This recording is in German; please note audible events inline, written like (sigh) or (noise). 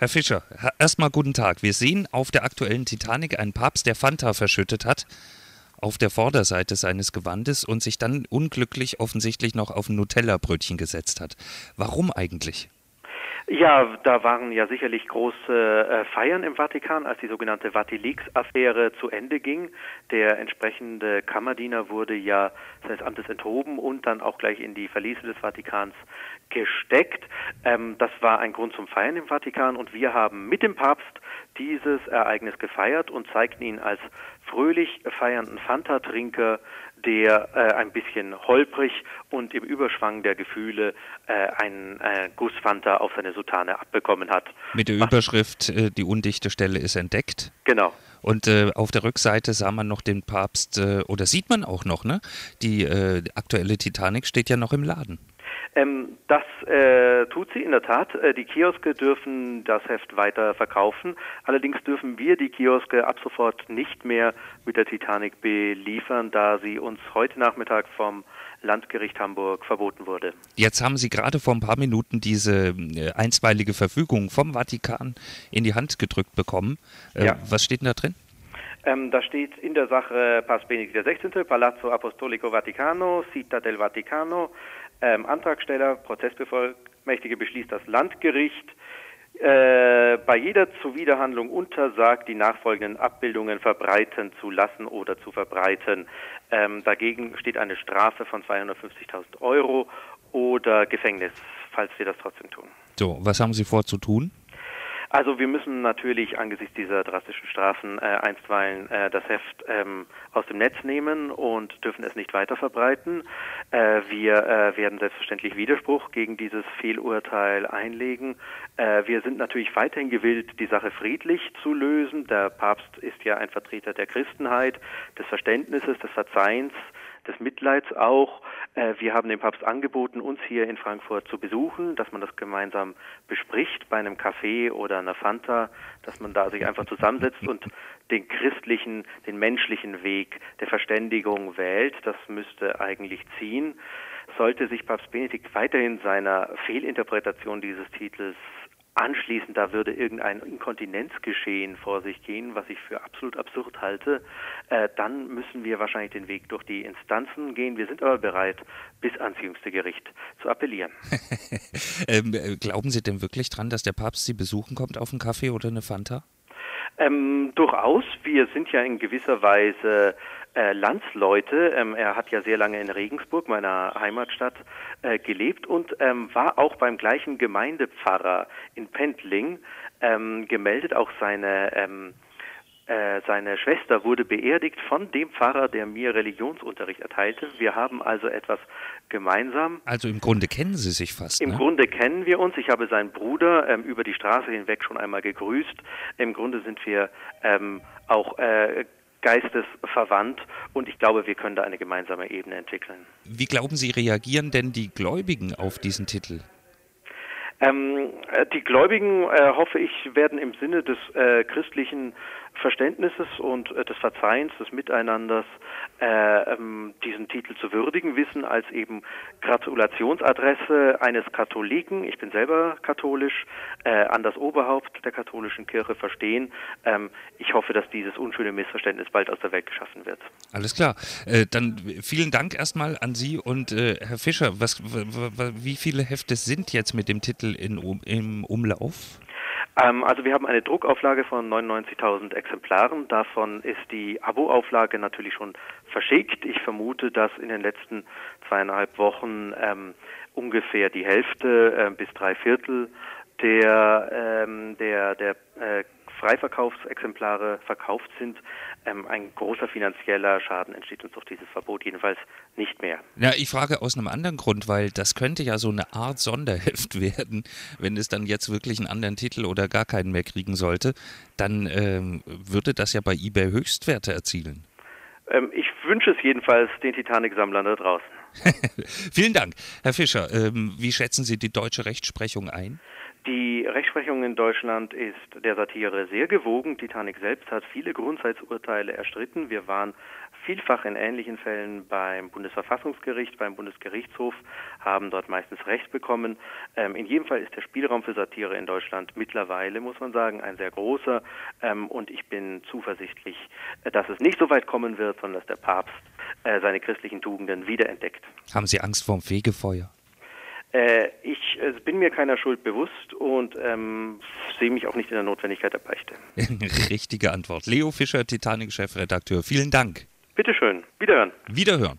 Herr Fischer, erstmal guten Tag. Wir sehen auf der aktuellen Titanic einen Papst, der Fanta verschüttet hat auf der Vorderseite seines Gewandes und sich dann unglücklich offensichtlich noch auf ein Nutella-Brötchen gesetzt hat. Warum eigentlich? Ja, da waren ja sicherlich große äh, Feiern im Vatikan, als die sogenannte Vatilix-Affäre zu Ende ging. Der entsprechende Kammerdiener wurde ja seines Amtes enthoben und dann auch gleich in die Verliese des Vatikans gesteckt. Ähm, das war ein Grund zum Feiern im Vatikan und wir haben mit dem Papst dieses Ereignis gefeiert und zeigten ihn als fröhlich feiernden Fanta-Trinker, der äh, ein bisschen holprig und im Überschwang der Gefühle äh, ein äh, Guss Fanta auf seine Sutane abbekommen hat. Mit der Überschrift äh, Die undichte Stelle ist entdeckt. Genau. Und äh, auf der Rückseite sah man noch den Papst, äh, oder sieht man auch noch, ne? Die äh, aktuelle Titanic steht ja noch im Laden. Ähm, das äh, tut sie in der Tat. Äh, die Kioske dürfen das Heft weiter verkaufen. Allerdings dürfen wir die Kioske ab sofort nicht mehr mit der Titanic beliefern, da sie uns heute Nachmittag vom Landgericht Hamburg verboten wurde. Jetzt haben Sie gerade vor ein paar Minuten diese äh, einstweilige Verfügung vom Vatikan in die Hand gedrückt bekommen. Äh, ja. Was steht denn da drin? Ähm, da steht in der Sache Papst Benedikt XVI., Palazzo Apostolico Vaticano, Città del Vaticano, ähm, Antragsteller, Prozessbevollmächtige beschließt das Landgericht. Äh, bei jeder Zuwiderhandlung untersagt, die nachfolgenden Abbildungen verbreiten zu lassen oder zu verbreiten. Ähm, dagegen steht eine Strafe von 250.000 Euro oder Gefängnis, falls wir das trotzdem tun. So, was haben Sie vor zu tun? Also wir müssen natürlich angesichts dieser drastischen Strafen äh, einstweilen äh, das Heft ähm, aus dem Netz nehmen und dürfen es nicht weiter verbreiten. Äh, wir äh, werden selbstverständlich Widerspruch gegen dieses Fehlurteil einlegen. Äh, wir sind natürlich weiterhin gewillt, die Sache friedlich zu lösen. Der Papst ist ja ein Vertreter der Christenheit, des Verständnisses, des Verzeihens des Mitleids auch. Äh, wir haben dem Papst angeboten, uns hier in Frankfurt zu besuchen, dass man das gemeinsam bespricht bei einem Café oder einer Fanta, dass man da sich einfach zusammensetzt und den christlichen, den menschlichen Weg der Verständigung wählt. Das müsste eigentlich ziehen. Sollte sich Papst Benedikt weiterhin seiner Fehlinterpretation dieses Titels anschließend da würde irgendein Inkontinenzgeschehen vor sich gehen, was ich für absolut absurd halte, äh, dann müssen wir wahrscheinlich den Weg durch die Instanzen gehen. Wir sind aber bereit, bis ans jüngste Gericht zu appellieren. (laughs) ähm, äh, glauben Sie denn wirklich dran, dass der Papst Sie besuchen kommt auf einen Kaffee oder eine Fanta? Ähm, durchaus. Wir sind ja in gewisser Weise äh, Landsleute. Ähm, er hat ja sehr lange in Regensburg, meiner Heimatstadt, äh, gelebt und ähm, war auch beim gleichen Gemeindepfarrer in Pendling ähm, gemeldet. Auch seine ähm, äh, seine Schwester wurde beerdigt von dem Pfarrer, der mir Religionsunterricht erteilte. Wir haben also etwas gemeinsam. Also im Grunde kennen Sie sich fast. Im ne? Grunde kennen wir uns. Ich habe seinen Bruder ähm, über die Straße hinweg schon einmal gegrüßt. Im Grunde sind wir ähm, auch äh, geistesverwandt und ich glaube, wir können da eine gemeinsame Ebene entwickeln. Wie glauben Sie, reagieren denn die Gläubigen auf diesen Titel? Ähm, äh, die Gläubigen, äh, hoffe ich, werden im Sinne des äh, christlichen Verständnisses und äh, des Verzeihens, des Miteinanders äh, ähm, diesen Titel zu würdigen wissen als eben Gratulationsadresse eines Katholiken, ich bin selber katholisch, äh, an das Oberhaupt der katholischen Kirche verstehen. Ähm, ich hoffe, dass dieses unschöne Missverständnis bald aus der Welt geschaffen wird. Alles klar. Dann vielen Dank erstmal an Sie und Herr Fischer. Was, wie viele Hefte sind jetzt mit dem Titel in, im Umlauf? Ähm, also wir haben eine Druckauflage von 99.000 Exemplaren. Davon ist die Abo-Auflage natürlich schon verschickt. Ich vermute, dass in den letzten zweieinhalb Wochen ähm, ungefähr die Hälfte äh, bis drei Viertel der, ähm, der, der äh, Freiverkaufsexemplare verkauft sind, ähm, ein großer finanzieller Schaden entsteht uns durch dieses Verbot jedenfalls nicht mehr. Ja, ich frage aus einem anderen Grund, weil das könnte ja so eine Art Sonderheft (laughs) werden, wenn es dann jetzt wirklich einen anderen Titel oder gar keinen mehr kriegen sollte, dann ähm, würde das ja bei eBay Höchstwerte erzielen. Ähm, ich wünsche es jedenfalls den Titanic-Sammlern da draußen. (laughs) Vielen Dank. Herr Fischer, ähm, wie schätzen Sie die deutsche Rechtsprechung ein? Die Rechtsprechung in Deutschland ist der Satire sehr gewogen. Titanic selbst hat viele Grundsatzurteile erstritten. Wir waren vielfach in ähnlichen Fällen beim Bundesverfassungsgericht, beim Bundesgerichtshof, haben dort meistens Recht bekommen. Ähm, in jedem Fall ist der Spielraum für Satire in Deutschland mittlerweile, muss man sagen, ein sehr großer. Ähm, und ich bin zuversichtlich, dass es nicht so weit kommen wird, sondern dass der Papst äh, seine christlichen Tugenden wiederentdeckt. Haben Sie Angst vorm Fegefeuer? Äh, ich äh, bin mir keiner Schuld bewusst und ähm, sehe mich auch nicht in der Notwendigkeit der Beichte. (laughs) Richtige Antwort. Leo Fischer, Titanic-Chefredakteur, vielen Dank. Bitteschön. Wiederhören. Wiederhören.